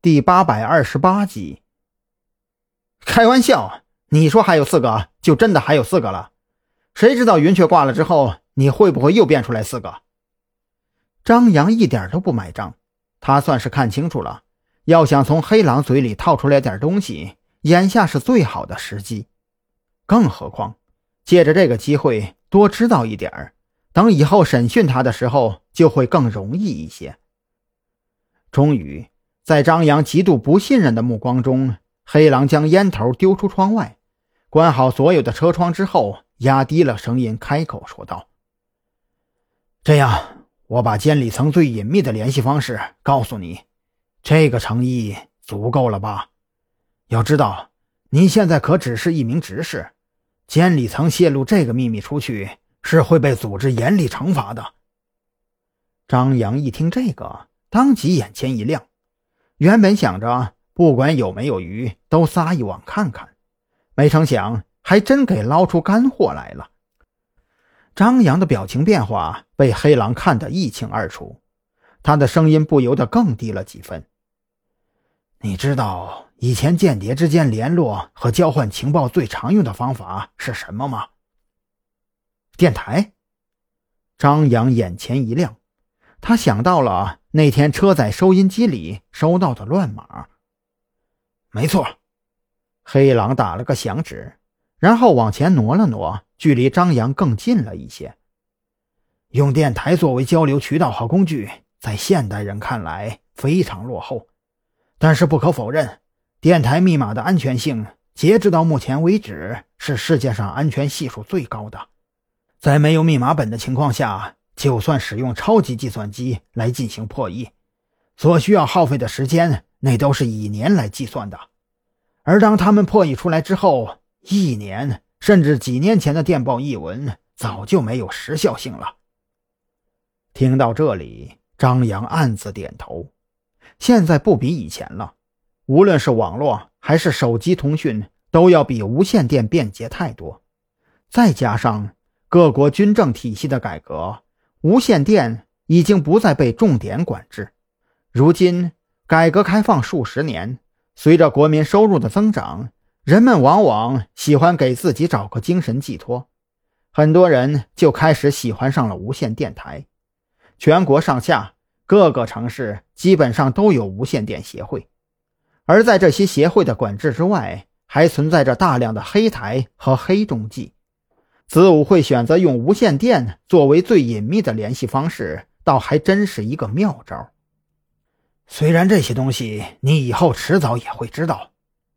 第八百二十八集。开玩笑，你说还有四个，就真的还有四个了。谁知道云雀挂了之后，你会不会又变出来四个？张扬一点都不买账，他算是看清楚了，要想从黑狼嘴里套出来点东西，眼下是最好的时机。更何况，借着这个机会多知道一点，等以后审讯他的时候就会更容易一些。终于。在张扬极度不信任的目光中，黑狼将烟头丢出窗外，关好所有的车窗之后，压低了声音开口说道：“这样，我把监理层最隐秘的联系方式告诉你，这个诚意足够了吧？要知道，你现在可只是一名执事，监理层泄露这个秘密出去，是会被组织严厉惩罚的。”张扬一听这个，当即眼前一亮。原本想着不管有没有鱼都撒一网看看，没成想还真给捞出干货来了。张扬的表情变化被黑狼看得一清二楚，他的声音不由得更低了几分。你知道以前间谍之间联络和交换情报最常用的方法是什么吗？电台。张扬眼前一亮，他想到了。那天车载收音机里收到的乱码，没错。黑狼打了个响指，然后往前挪了挪，距离张扬更近了一些。用电台作为交流渠道和工具，在现代人看来非常落后，但是不可否认，电台密码的安全性，截止到目前为止是世界上安全系数最高的。在没有密码本的情况下。就算使用超级计算机来进行破译，所需要耗费的时间那都是以年来计算的。而当他们破译出来之后，一年甚至几年前的电报译文早就没有时效性了。听到这里，张扬暗自点头。现在不比以前了，无论是网络还是手机通讯，都要比无线电便捷太多。再加上各国军政体系的改革。无线电已经不再被重点管制。如今，改革开放数十年，随着国民收入的增长，人们往往喜欢给自己找个精神寄托，很多人就开始喜欢上了无线电台。全国上下各个城市基本上都有无线电协会，而在这些协会的管制之外，还存在着大量的黑台和黑中继。子午会选择用无线电作为最隐秘的联系方式，倒还真是一个妙招。虽然这些东西你以后迟早也会知道，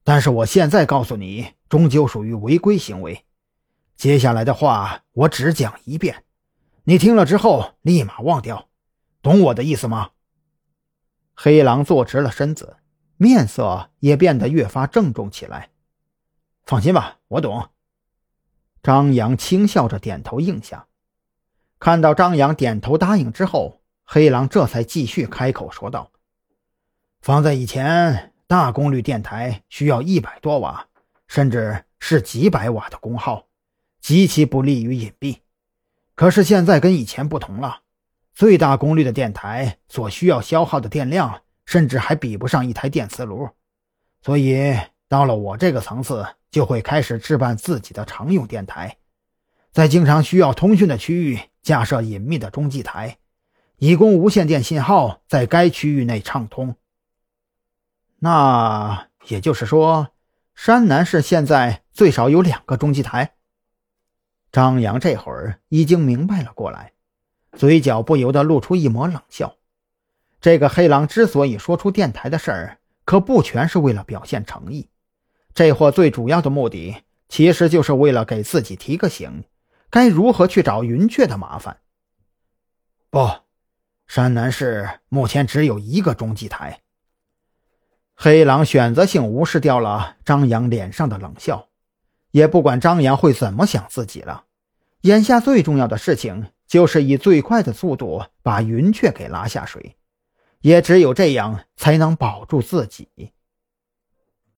但是我现在告诉你，终究属于违规行为。接下来的话我只讲一遍，你听了之后立马忘掉，懂我的意思吗？黑狼坐直了身子，面色也变得越发郑重起来。放心吧，我懂。张扬轻笑着点头应下，看到张扬点头答应之后，黑狼这才继续开口说道：“放在以前，大功率电台需要一百多瓦，甚至是几百瓦的功耗，极其不利于隐蔽。可是现在跟以前不同了，最大功率的电台所需要消耗的电量，甚至还比不上一台电磁炉。所以到了我这个层次。”就会开始置办自己的常用电台，在经常需要通讯的区域架设隐秘的中继台，以供无线电信号在该区域内畅通。那也就是说，山南市现在最少有两个中继台。张扬这会儿已经明白了过来，嘴角不由得露出一抹冷笑。这个黑狼之所以说出电台的事儿，可不全是为了表现诚意。这货最主要的目的，其实就是为了给自己提个醒，该如何去找云雀的麻烦。不，山南市目前只有一个中继台。黑狼选择性无视掉了张扬脸上的冷笑，也不管张扬会怎么想自己了。眼下最重要的事情，就是以最快的速度把云雀给拉下水，也只有这样，才能保住自己。